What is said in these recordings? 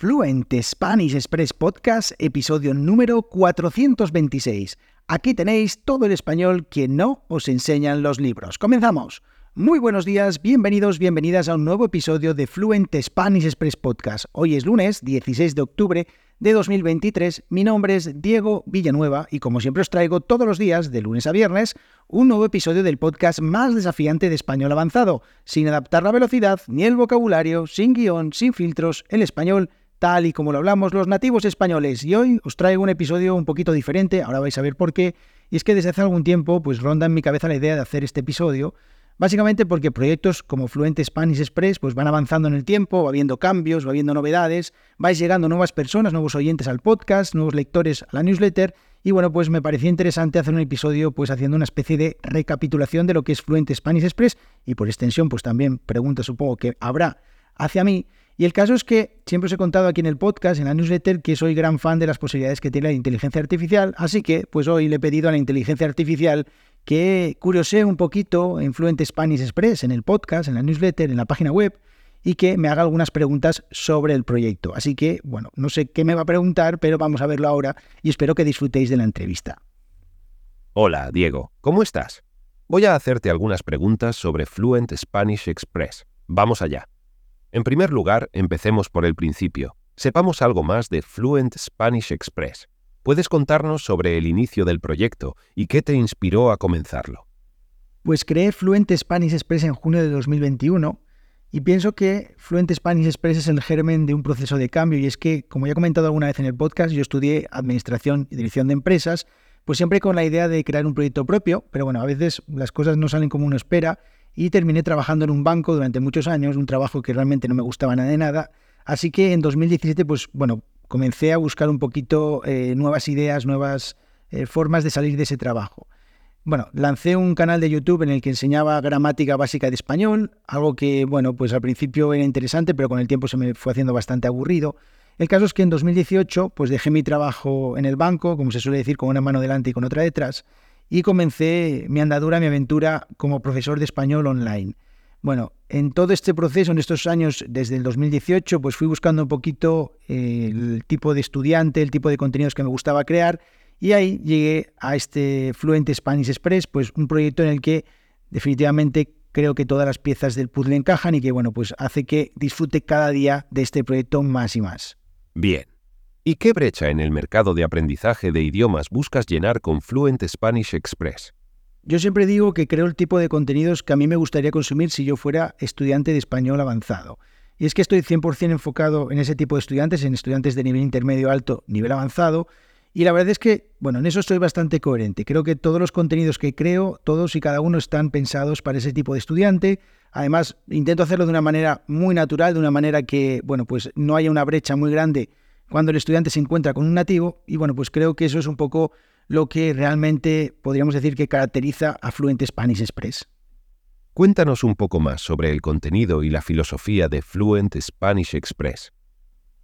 Fluent Spanish Express Podcast, episodio número 426. Aquí tenéis todo el español que no os enseñan los libros. Comenzamos. Muy buenos días, bienvenidos, bienvenidas a un nuevo episodio de Fluent Spanish Express Podcast. Hoy es lunes 16 de octubre de 2023. Mi nombre es Diego Villanueva y como siempre os traigo todos los días, de lunes a viernes, un nuevo episodio del podcast más desafiante de español avanzado, sin adaptar la velocidad ni el vocabulario, sin guion, sin filtros, el español tal y como lo hablamos los nativos españoles. Y hoy os traigo un episodio un poquito diferente, ahora vais a ver por qué. Y es que desde hace algún tiempo pues ronda en mi cabeza la idea de hacer este episodio, básicamente porque proyectos como Fluent Spanish Express pues van avanzando en el tiempo, va habiendo cambios, va habiendo novedades, vais llegando nuevas personas, nuevos oyentes al podcast, nuevos lectores a la newsletter y bueno, pues me parecía interesante hacer un episodio pues haciendo una especie de recapitulación de lo que es Fluent Spanish Express y por extensión pues también preguntas supongo que habrá hacia mí y el caso es que siempre os he contado aquí en el podcast, en la newsletter, que soy gran fan de las posibilidades que tiene la inteligencia artificial, así que pues hoy le he pedido a la inteligencia artificial que curiosee un poquito en Fluent Spanish Express, en el podcast, en la newsletter, en la página web, y que me haga algunas preguntas sobre el proyecto. Así que, bueno, no sé qué me va a preguntar, pero vamos a verlo ahora y espero que disfrutéis de la entrevista. Hola, Diego, ¿cómo estás? Voy a hacerte algunas preguntas sobre Fluent Spanish Express. Vamos allá. En primer lugar, empecemos por el principio. Sepamos algo más de Fluent Spanish Express. ¿Puedes contarnos sobre el inicio del proyecto y qué te inspiró a comenzarlo? Pues creé Fluent Spanish Express en junio de 2021 y pienso que Fluent Spanish Express es el germen de un proceso de cambio y es que, como ya he comentado alguna vez en el podcast, yo estudié Administración y Dirección de Empresas, pues siempre con la idea de crear un proyecto propio, pero bueno, a veces las cosas no salen como uno espera y terminé trabajando en un banco durante muchos años, un trabajo que realmente no me gustaba nada de nada. Así que en 2017, pues bueno, comencé a buscar un poquito eh, nuevas ideas, nuevas eh, formas de salir de ese trabajo. Bueno, lancé un canal de YouTube en el que enseñaba gramática básica de español, algo que, bueno, pues al principio era interesante, pero con el tiempo se me fue haciendo bastante aburrido. El caso es que en 2018, pues dejé mi trabajo en el banco, como se suele decir, con una mano delante y con otra detrás, y comencé mi andadura, mi aventura como profesor de español online. Bueno, en todo este proceso, en estos años, desde el 2018, pues fui buscando un poquito eh, el tipo de estudiante, el tipo de contenidos que me gustaba crear y ahí llegué a este Fluent Spanish Express, pues un proyecto en el que definitivamente creo que todas las piezas del puzzle encajan y que, bueno, pues hace que disfrute cada día de este proyecto más y más. Bien, ¿Y qué brecha en el mercado de aprendizaje de idiomas buscas llenar con Fluent Spanish Express? Yo siempre digo que creo el tipo de contenidos que a mí me gustaría consumir si yo fuera estudiante de español avanzado. Y es que estoy 100% enfocado en ese tipo de estudiantes, en estudiantes de nivel intermedio alto, nivel avanzado. Y la verdad es que, bueno, en eso estoy bastante coherente. Creo que todos los contenidos que creo, todos y cada uno están pensados para ese tipo de estudiante. Además, intento hacerlo de una manera muy natural, de una manera que, bueno, pues no haya una brecha muy grande cuando el estudiante se encuentra con un nativo y bueno, pues creo que eso es un poco lo que realmente podríamos decir que caracteriza a Fluent Spanish Express. Cuéntanos un poco más sobre el contenido y la filosofía de Fluent Spanish Express.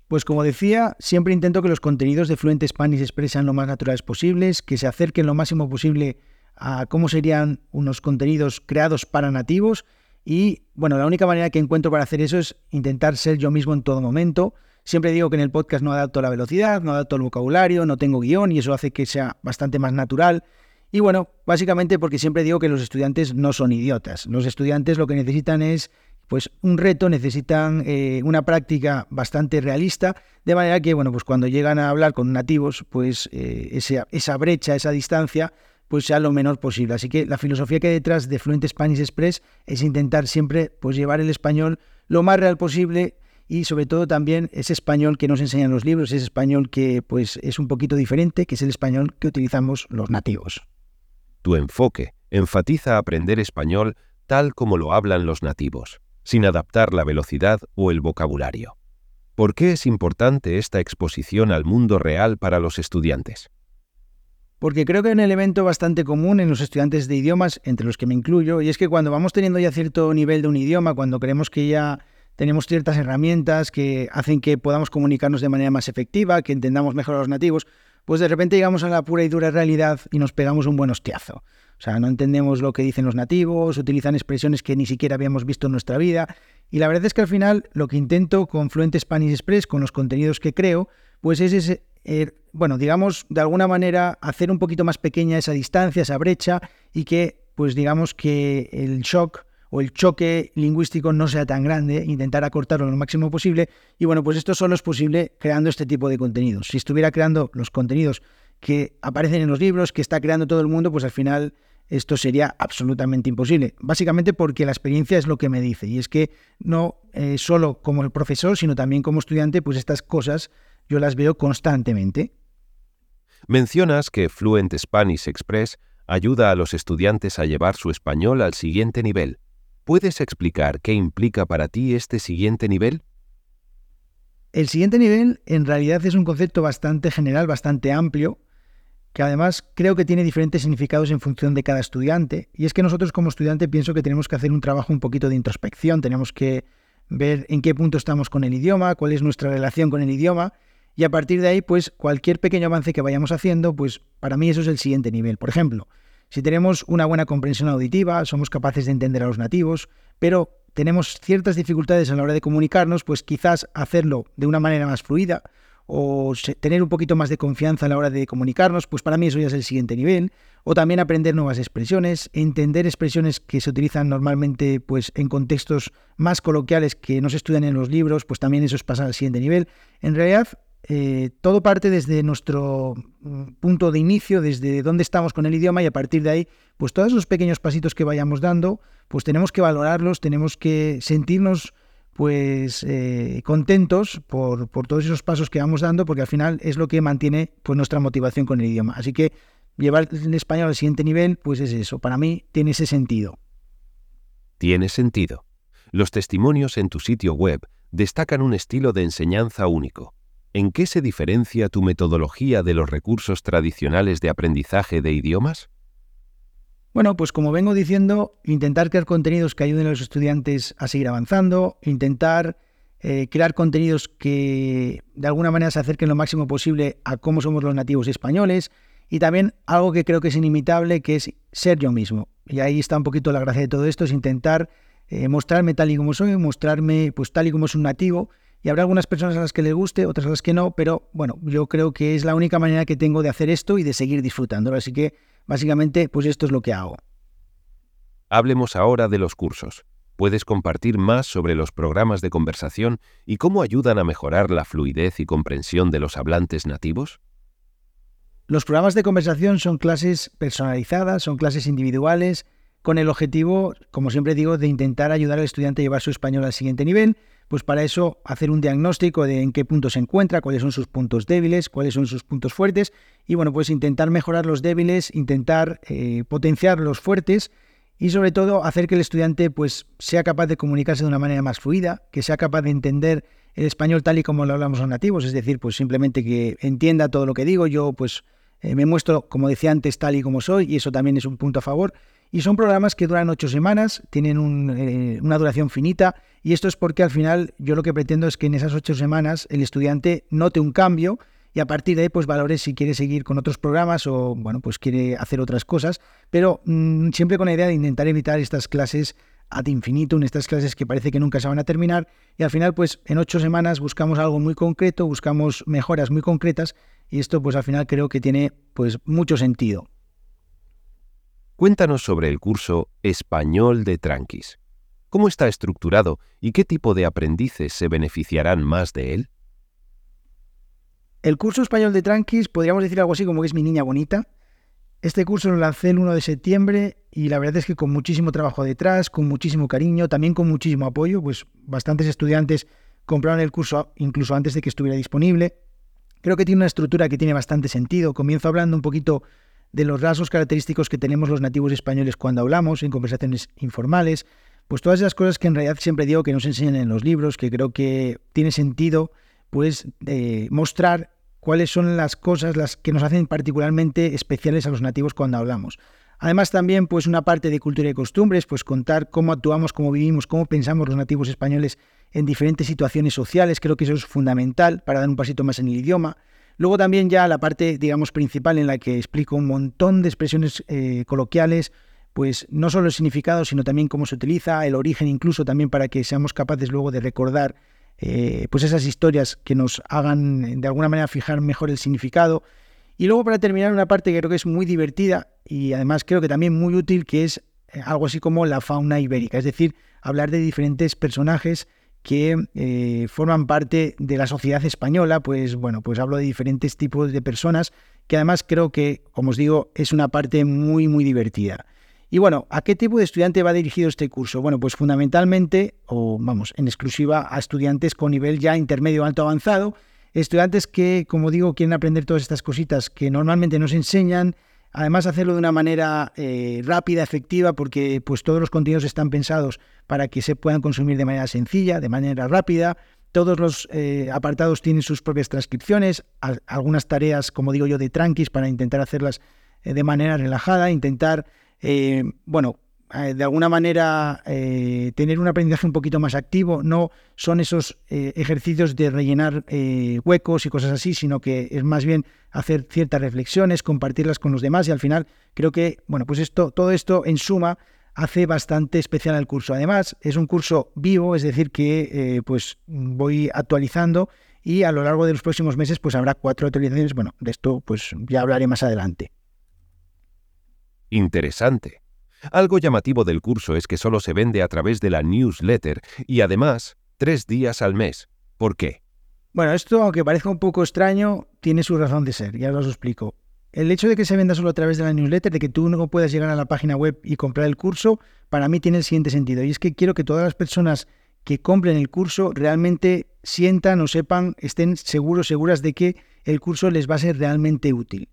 Pues como decía, siempre intento que los contenidos de Fluent Spanish Express sean lo más naturales posibles, que se acerquen lo máximo posible a cómo serían unos contenidos creados para nativos y bueno, la única manera que encuentro para hacer eso es intentar ser yo mismo en todo momento, Siempre digo que en el podcast no adapto la velocidad, no adapto el vocabulario, no tengo guion y eso hace que sea bastante más natural. Y bueno, básicamente porque siempre digo que los estudiantes no son idiotas. Los estudiantes lo que necesitan es pues un reto, necesitan eh, una práctica bastante realista, de manera que, bueno, pues cuando llegan a hablar con nativos, pues eh, esa, brecha, esa distancia, pues sea lo menor posible. Así que la filosofía que hay detrás de Fluent Spanish Express es intentar siempre pues llevar el español lo más real posible, y sobre todo también ese español que nos enseñan los libros, ese español que pues es un poquito diferente, que es el español que utilizamos los nativos. Tu enfoque enfatiza aprender español tal como lo hablan los nativos, sin adaptar la velocidad o el vocabulario. ¿Por qué es importante esta exposición al mundo real para los estudiantes? Porque creo que hay un elemento bastante común en los estudiantes de idiomas, entre los que me incluyo, y es que cuando vamos teniendo ya cierto nivel de un idioma, cuando creemos que ya tenemos ciertas herramientas que hacen que podamos comunicarnos de manera más efectiva, que entendamos mejor a los nativos, pues de repente llegamos a la pura y dura realidad y nos pegamos un buen hostiazo. O sea, no entendemos lo que dicen los nativos, utilizan expresiones que ni siquiera habíamos visto en nuestra vida Y la verdad es que al final lo que intento con Fluent Spanish Express, con los contenidos que creo, pues es eh, bueno, digamos, de alguna manera hacer un poquito más pequeña esa distancia, esa brecha y que, pues digamos que el shock o el choque lingüístico no sea tan grande, intentar acortarlo lo máximo posible. Y bueno, pues esto solo es posible creando este tipo de contenidos. Si estuviera creando los contenidos que aparecen en los libros, que está creando todo el mundo, pues al final esto sería absolutamente imposible. Básicamente porque la experiencia es lo que me dice. Y es que no eh, solo como el profesor, sino también como estudiante, pues estas cosas yo las veo constantemente. Mencionas que Fluent Spanish Express ayuda a los estudiantes a llevar su español al siguiente nivel. ¿Puedes explicar qué implica para ti este siguiente nivel? El siguiente nivel en realidad es un concepto bastante general, bastante amplio, que además creo que tiene diferentes significados en función de cada estudiante. Y es que nosotros como estudiante pienso que tenemos que hacer un trabajo un poquito de introspección, tenemos que ver en qué punto estamos con el idioma, cuál es nuestra relación con el idioma, y a partir de ahí, pues cualquier pequeño avance que vayamos haciendo, pues para mí eso es el siguiente nivel. Por ejemplo, si tenemos una buena comprensión auditiva, somos capaces de entender a los nativos, pero tenemos ciertas dificultades a la hora de comunicarnos, pues quizás hacerlo de una manera más fluida o tener un poquito más de confianza a la hora de comunicarnos, pues para mí eso ya es el siguiente nivel. O también aprender nuevas expresiones, entender expresiones que se utilizan normalmente pues en contextos más coloquiales que no se estudian en los libros, pues también eso es pasar al siguiente nivel. En realidad, eh, todo parte desde nuestro mm, punto de inicio, desde dónde estamos con el idioma y a partir de ahí, pues todos esos pequeños pasitos que vayamos dando, pues tenemos que valorarlos, tenemos que sentirnos pues eh, contentos por, por, todos esos pasos que vamos dando, porque al final es lo que mantiene pues nuestra motivación con el idioma. Así que llevar el español al siguiente nivel, pues es eso. Para mí tiene ese sentido. Tiene sentido. Los testimonios en tu sitio web destacan un estilo de enseñanza único ¿En qué se diferencia tu metodología de los recursos tradicionales de aprendizaje de idiomas? Bueno, pues como vengo diciendo, intentar crear contenidos que ayuden a los estudiantes a seguir avanzando, intentar eh, crear contenidos que de alguna manera se acerquen lo máximo posible a cómo somos los nativos españoles y también algo que creo que es inimitable, que es ser yo mismo. Y ahí está un poquito la gracia de todo esto, es intentar eh, mostrarme tal y como soy, mostrarme pues tal y como es un nativo y habrá algunas personas a las que les guste, otras a las que no, pero bueno, yo creo que es la única manera que tengo de hacer esto y de seguir disfrutándolo. Así que básicamente, pues esto es lo que hago. Hablemos ahora de los cursos. ¿Puedes compartir más sobre los programas de conversación y cómo ayudan a mejorar la fluidez y comprensión de los hablantes nativos? Los programas de conversación son clases personalizadas, son clases individuales, con el objetivo, como siempre digo, de intentar ayudar al estudiante a llevar su español al siguiente nivel pues para eso hacer un diagnóstico de en qué punto se encuentra, cuáles son sus puntos débiles, cuáles son sus puntos fuertes y bueno, pues intentar mejorar los débiles, intentar eh, potenciar los fuertes y sobre todo hacer que el estudiante pues sea capaz de comunicarse de una manera más fluida, que sea capaz de entender el español tal y como lo hablamos los nativos, es decir, pues simplemente que entienda todo lo que digo, yo pues eh, me muestro, como decía antes, tal y como soy y eso también es un punto a favor. Y son programas que duran ocho semanas, tienen eh, una duración finita, y esto es porque al final yo lo que pretendo es que en esas ocho semanas el estudiante note un cambio y a partir de ahí pues valore si quiere seguir con otros programas o bueno pues quiere hacer otras cosas, pero mm, siempre con la idea de intentar evitar estas clases ad infinitum, estas clases que parece que nunca se van a terminar y al final pues en ocho semanas buscamos algo muy concreto, buscamos mejoras muy concretas y esto pues al final creo que tiene pues mucho sentido. Cuéntanos sobre el curso Español de Tranquis. ¿Cómo está estructurado y qué tipo de aprendices se beneficiarán más de él? El curso Español de Tranquis podríamos decir algo así como que es mi niña bonita. Este curso lo lancé el 1 de septiembre y la verdad es que con muchísimo trabajo detrás, con muchísimo cariño, también con muchísimo apoyo, pues bastantes estudiantes compraron el curso incluso antes de que estuviera disponible. Creo que tiene una estructura que tiene bastante sentido. Comienzo hablando un poquito de los rasgos característicos que tenemos los nativos españoles cuando hablamos en conversaciones informales, pues todas esas cosas que en realidad siempre digo que nos enseñan en los libros, que creo que tiene sentido pues eh, mostrar cuáles son las cosas las que nos hacen particularmente especiales a los nativos cuando hablamos. Además también pues una parte de cultura y costumbres, pues contar cómo actuamos, cómo vivimos, cómo pensamos los nativos españoles en diferentes situaciones sociales, creo que eso es fundamental para dar un pasito más en el idioma. Luego también ya la parte, digamos, principal en la que explico un montón de expresiones eh, coloquiales, pues no solo el significado, sino también cómo se utiliza, el origen incluso también para que seamos capaces luego de recordar eh, pues esas historias que nos hagan de alguna manera fijar mejor el significado. Y luego para terminar una parte que creo que es muy divertida y además creo que también muy útil, que es eh, algo así como la fauna ibérica, es decir, hablar de diferentes personajes que eh, forman parte de la sociedad española, pues bueno, pues hablo de diferentes tipos de personas que además creo que, como os digo, es una parte muy, muy divertida. Y bueno, ¿a qué tipo de estudiante va dirigido este curso? Bueno, pues fundamentalmente, o vamos, en exclusiva a estudiantes con nivel ya intermedio alto avanzado, estudiantes que, como digo, quieren aprender todas estas cositas que normalmente nos enseñan, Además, hacerlo de una manera eh, rápida, efectiva, porque pues, todos los contenidos están pensados para que se puedan consumir de manera sencilla, de manera rápida. Todos los eh, apartados tienen sus propias transcripciones, algunas tareas, como digo yo, de tranquis para intentar hacerlas eh, de manera relajada, intentar, bueno, eh, de alguna manera tener un aprendizaje un poquito más activo. No son esos ejercicios de rellenar huecos y cosas así, sino que es más bien hacer ciertas reflexiones, compartirlas con los demás y al final creo que, bueno, pues esto, todo esto en suma hace bastante especial el curso. Además, es un curso vivo, es decir, que pues voy actualizando y a lo largo de los próximos meses pues habrá cuatro actualizaciones. Bueno, de esto pues ya hablaré más adelante. Interesante. Algo llamativo del curso es que solo se vende a través de la newsletter y además tres días al mes. ¿Por qué? Bueno, esto, aunque parezca un poco extraño, tiene su razón de ser, ya os explico. El hecho de que se venda solo a través de la newsletter, de que tú no puedas llegar a la página web y comprar el curso, para mí tiene el siguiente sentido. Y es que quiero que todas las personas que compren el curso realmente sientan o sepan, estén seguros, seguras de que el curso les va a ser realmente útil.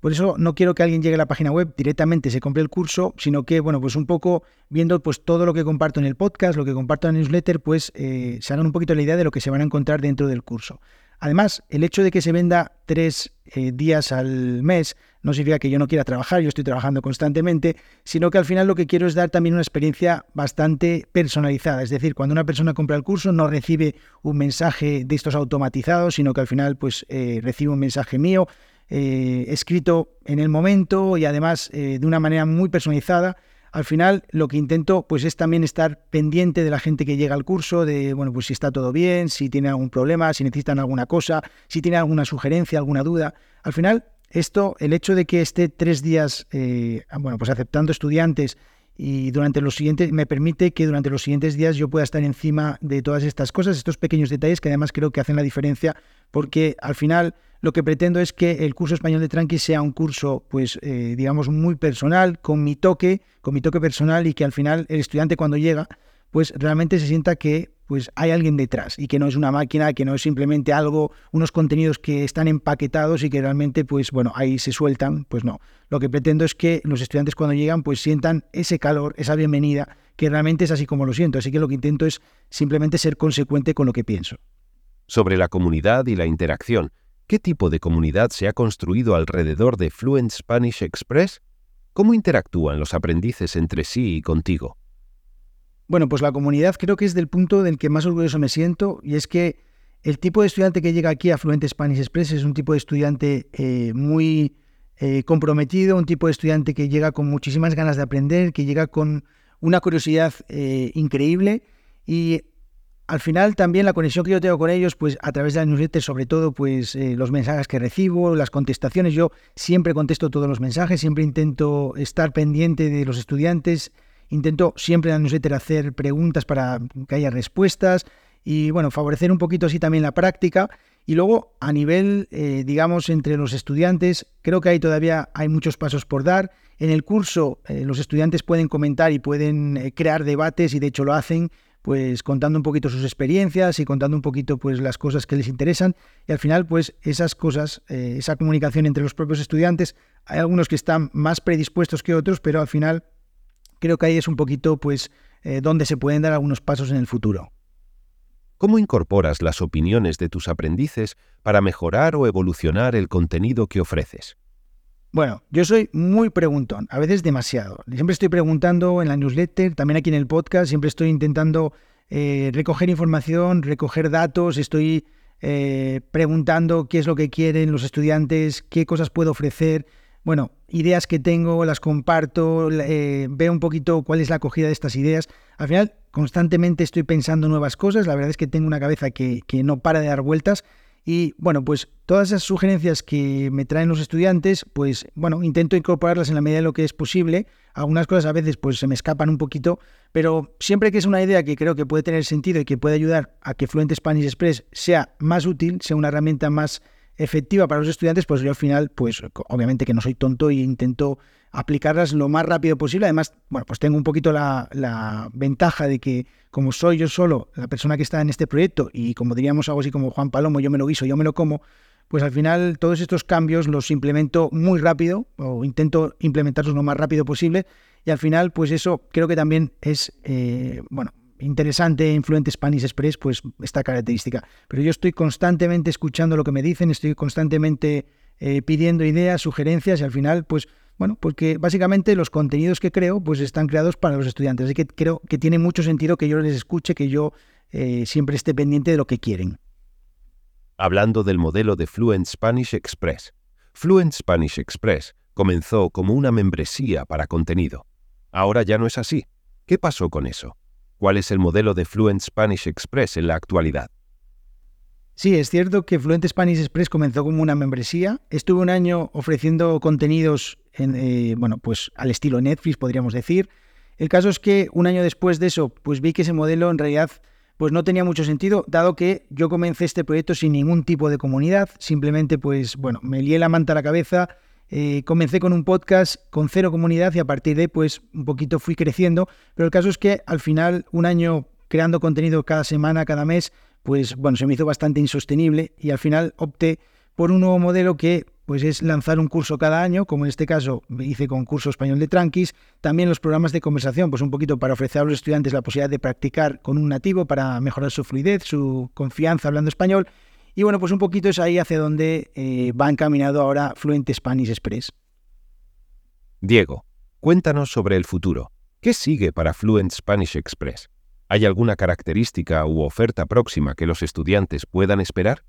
Por eso no quiero que alguien llegue a la página web directamente se compre el curso, sino que, bueno, pues un poco viendo pues todo lo que comparto en el podcast, lo que comparto en la newsletter, pues eh, se hagan un poquito la idea de lo que se van a encontrar dentro del curso. Además, el hecho de que se venda tres eh, días al mes no significa que yo no quiera trabajar, yo estoy trabajando constantemente, sino que al final lo que quiero es dar también una experiencia bastante personalizada. Es decir, cuando una persona compra el curso no recibe un mensaje de estos automatizados, sino que al final pues eh, recibe un mensaje mío eh, escrito en el momento y además de una manera muy personalizada. Al final lo que intento pues es también estar pendiente de la gente que llega al curso, de bueno, pues si está todo bien, si tiene algún problema, si necesitan alguna cosa, si tiene alguna sugerencia, alguna duda. Al final esto, el hecho de que esté tres días, eh, bueno, pues aceptando estudiantes y durante los siguientes me permite que durante los siguientes días yo pueda estar encima de todas estas cosas, estos pequeños detalles que además creo que hacen la diferencia porque al final lo que pretendo es que el curso español de Tranqui sea un curso, pues, eh, digamos, muy personal, con mi toque, con mi toque personal y que al final el estudiante cuando llega, pues realmente se sienta que pues hay alguien detrás y que no es una máquina, que no es simplemente algo, unos contenidos que están empaquetados y que realmente, pues bueno, ahí se sueltan, pues no. Lo que pretendo es que los estudiantes cuando llegan, pues sientan ese calor, esa bienvenida, que realmente es así como lo siento. Así que lo que intento es simplemente ser consecuente con lo que pienso. Sobre la comunidad y la interacción, ¿Qué tipo de comunidad se ha construido alrededor de Fluent Spanish Express? ¿Cómo interactúan los aprendices entre sí y contigo? Bueno, pues la comunidad creo que es del punto del que más orgulloso me siento y es que el tipo de estudiante que llega aquí a Fluent Spanish Express es un tipo de estudiante eh, muy eh, comprometido, un tipo de estudiante que llega con muchísimas ganas de aprender, que llega con una curiosidad eh, increíble y al final también la conexión que yo tengo con ellos, pues a través de la newsletter, sobre todo, pues los mensajes que recibo, las contestaciones, yo siempre contesto todos los mensajes, siempre intento estar pendiente de los estudiantes, intento siempre en la newsletter hacer preguntas para que haya respuestas y bueno, favorecer un poquito así también la práctica. Y luego a nivel, eh, digamos, entre los estudiantes, creo que ahí todavía hay muchos pasos por dar. En el curso eh, los estudiantes pueden comentar y pueden crear debates y de hecho lo hacen pues contando un poquito sus experiencias y contando un poquito pues las cosas que les interesan y al final pues esas cosas, eh, esa comunicación entre los propios estudiantes, hay algunos que están más predispuestos que otros, pero al final creo que ahí es un poquito pues eh, donde se pueden dar algunos pasos en el futuro. ¿Cómo incorporas las opiniones de tus aprendices para mejorar o evolucionar el contenido que ofreces? Bueno, yo soy muy preguntón, a veces demasiado. Siempre estoy preguntando en la newsletter, también aquí en el podcast, siempre estoy intentando eh, recoger información, recoger datos, estoy eh, preguntando qué es lo que quieren los estudiantes, qué cosas puedo ofrecer. Bueno, ideas que tengo, las comparto, eh, veo un poquito cuál es la acogida de estas ideas. Al final, constantemente estoy pensando nuevas cosas, la verdad es que tengo una cabeza que, no para de dar vueltas y bueno, pues todas esas sugerencias que me traen los estudiantes, pues bueno, intento incorporarlas en la medida de lo que es posible. Algunas cosas a veces pues se me escapan un poquito, pero siempre que es una idea que creo que puede tener sentido y que puede ayudar a que Fluent Spanish Express sea más útil, sea una herramienta más efectiva para los estudiantes, pues yo al final, pues obviamente que no soy tonto y intento aplicarlas lo más rápido posible. Además, bueno, pues tengo un poquito la, la, ventaja de que como soy yo solo la persona que está en este proyecto y como diríamos algo así como Juan Palomo, yo me lo guiso, yo me lo como, pues al final todos estos cambios los implemento muy rápido o intento implementarlos lo más rápido posible y al final pues eso creo que también es, eh, bueno, interesante Influente Spanish Express, pues esta característica. Pero yo estoy constantemente escuchando lo que me dicen, estoy constantemente eh, pidiendo ideas, sugerencias y al final, pues, bueno, porque básicamente los contenidos que creo, pues están creados para los estudiantes. Así que creo que tiene mucho sentido que yo les escuche, que yo eh, siempre esté pendiente de lo que quieren. Hablando del modelo de Fluent Spanish Express. Fluent Spanish Express comenzó como una membresía para contenido. Ahora ya no es así. ¿Qué pasó con eso? ¿Cuál es el modelo de Fluent Spanish Express en la actualidad? Sí, es cierto que Fluent Spanish Express comenzó como una membresía. Estuve un año ofreciendo contenidos en, eh, bueno, pues al estilo Netflix, podríamos decir. El caso es que un año después de eso, pues vi que ese modelo en realidad pues no tenía mucho sentido, dado que yo comencé este proyecto sin ningún tipo de comunidad, simplemente pues bueno, me lié la manta a la cabeza, eh, comencé con un podcast con cero comunidad y a partir de ahí pues un poquito fui creciendo, pero el caso es que al final un año creando contenido cada semana, cada mes, pues bueno, se me hizo bastante insostenible y al final opté por un nuevo modelo que pues es lanzar un curso cada año, como en este caso hice con curso español de Tranquis, también los programas de conversación, pues un poquito para ofrecer a los estudiantes la posibilidad de practicar con un nativo para mejorar su fluidez, su confianza hablando español y bueno, pues un poquito es ahí hacia donde eh, va encaminado ahora Fluent Spanish Express. Diego, cuéntanos sobre el futuro. ¿Qué sigue para Fluent Spanish Express? ¿Hay alguna característica u oferta próxima que los estudiantes puedan esperar?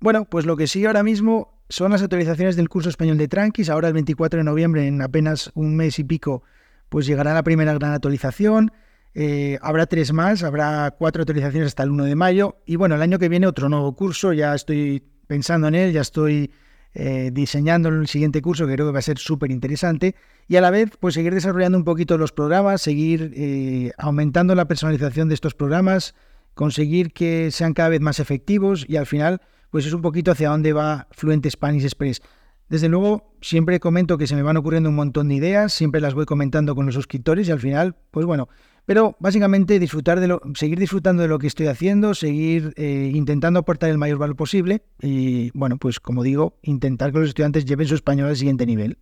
Bueno, pues lo que sigue ahora mismo son las actualizaciones del curso español de Tranquis. Ahora el 24 de noviembre, en apenas un mes y pico, pues llegará la primera gran actualización. Eh, habrá tres más, habrá cuatro actualizaciones hasta el 1 de mayo. Y bueno, el año que viene otro nuevo curso, ya estoy pensando en él, ya estoy eh, diseñando el siguiente curso que creo que va a ser súper interesante. Y a la vez, pues seguir desarrollando un poquito los programas, seguir eh, aumentando la personalización de estos programas, conseguir que sean cada vez más efectivos y al final, pues es un poquito hacia dónde va Fluent Spanish Express. Desde luego, siempre comento que se me van ocurriendo un montón de ideas, siempre las voy comentando con los suscriptores y al final, pues bueno, pero básicamente disfrutar de lo, seguir disfrutando de lo que estoy haciendo, seguir eh, intentando aportar el mayor valor posible y, bueno, pues como digo, intentar que los estudiantes lleven su español al siguiente nivel.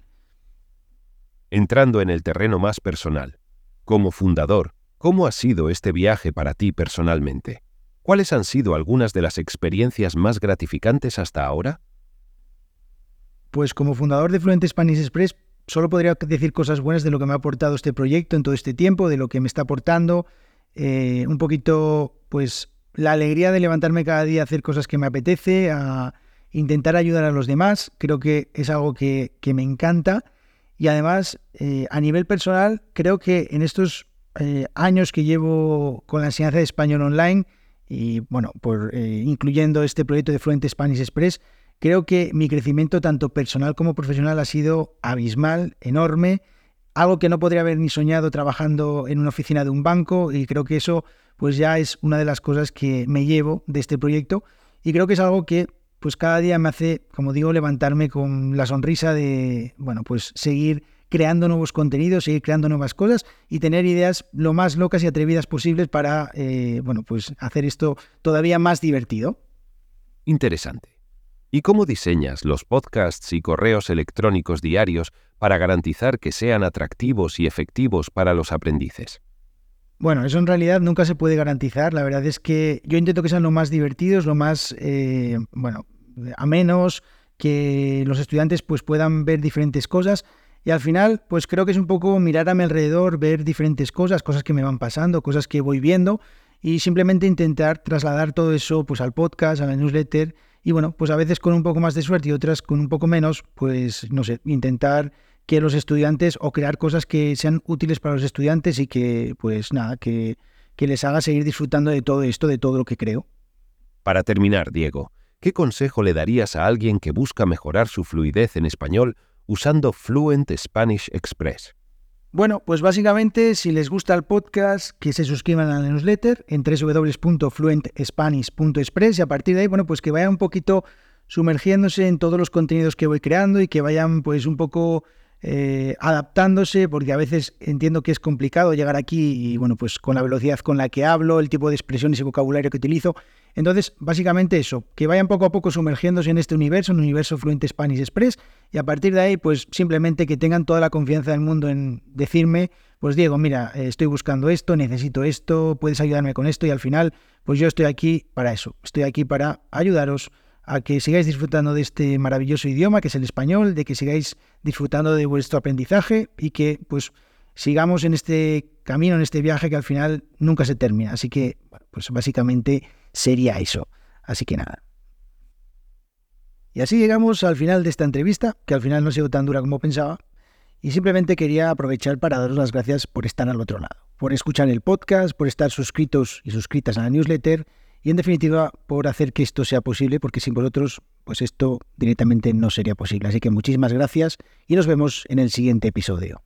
Entrando en el terreno más personal, como fundador, ¿cómo ha sido este viaje para ti personalmente? ¿Cuáles han sido algunas de las experiencias más gratificantes hasta ahora? Pues como fundador de Fluent Spanish Express, solo podría decir cosas buenas de lo que me ha aportado este proyecto en todo este tiempo, de lo que me está aportando, eh, un poquito, pues, la alegría de levantarme cada día a hacer cosas que me apetece, a intentar ayudar a los demás, creo que es algo que, me encanta. Y además, eh, a nivel personal, creo que en estos eh, años que llevo con la enseñanza de español online, y bueno, por, incluyendo este proyecto de Fluent Spanish Express, Creo que mi crecimiento tanto personal como profesional ha sido abismal, enorme, algo que no podría haber ni soñado trabajando en una oficina de un banco y creo que eso pues ya es una de las cosas que me llevo de este proyecto y creo que es algo que pues cada día me hace, como digo, levantarme con la sonrisa de, bueno, pues seguir creando nuevos contenidos, seguir creando nuevas cosas y tener ideas lo más locas y atrevidas posibles para, eh, bueno, pues hacer esto todavía más divertido. Interesante. ¿Y cómo diseñas los podcasts y correos electrónicos diarios para garantizar que sean atractivos y efectivos para los aprendices? Bueno, eso en realidad nunca se puede garantizar. La verdad es que yo intento que sean lo más divertidos, lo más, eh, bueno, a menos que los estudiantes pues puedan ver diferentes cosas. Y al final, pues creo que es un poco mirar a mi alrededor, ver diferentes cosas, cosas que me van pasando, cosas que voy viendo y simplemente intentar trasladar todo eso pues al podcast, a la newsletter Y bueno, pues a veces con un poco más de suerte y otras con un poco menos, pues no sé, intentar que los estudiantes o crear cosas que sean útiles para los estudiantes y que, pues nada, que, que les haga seguir disfrutando de todo esto, de todo lo que creo. Para terminar, Diego, ¿qué consejo le darías a alguien que busca mejorar su fluidez en español usando Fluent Spanish Express? Bueno, pues básicamente si les gusta el podcast, que se suscriban a la newsletter en www.fluentspanish.express y a partir de ahí, bueno, pues que vayan un poquito sumergiéndose en todos los contenidos que voy creando y que vayan pues un poco eh, adaptándose, porque a veces entiendo que es complicado llegar aquí y bueno, pues con la velocidad con la que hablo, el tipo de expresiones y vocabulario que utilizo. Entonces, básicamente eso, que vayan poco a poco sumergiéndose en este universo, en el universo Fluente Spanish Express, y a partir de ahí, pues simplemente que tengan toda la confianza del mundo en decirme, pues Diego, mira, estoy buscando esto, necesito esto, puedes ayudarme con esto, y al final, pues yo estoy aquí para eso, estoy aquí para ayudaros a que sigáis disfrutando de este maravilloso idioma que es el español, de que sigáis disfrutando de vuestro aprendizaje y que pues sigamos en este camino, en este viaje que al final nunca se termina. Así que, pues básicamente sería eso. Así que nada. Y así llegamos al final de esta entrevista, que al final no ha sido tan dura como pensaba, y simplemente quería aprovechar para daros las gracias por estar al otro lado, por escuchar el podcast, por estar suscritos y suscritas a la newsletter y en definitiva por hacer que esto sea posible, porque sin vosotros, pues esto directamente no sería posible. Así que muchísimas gracias y nos vemos en el siguiente episodio.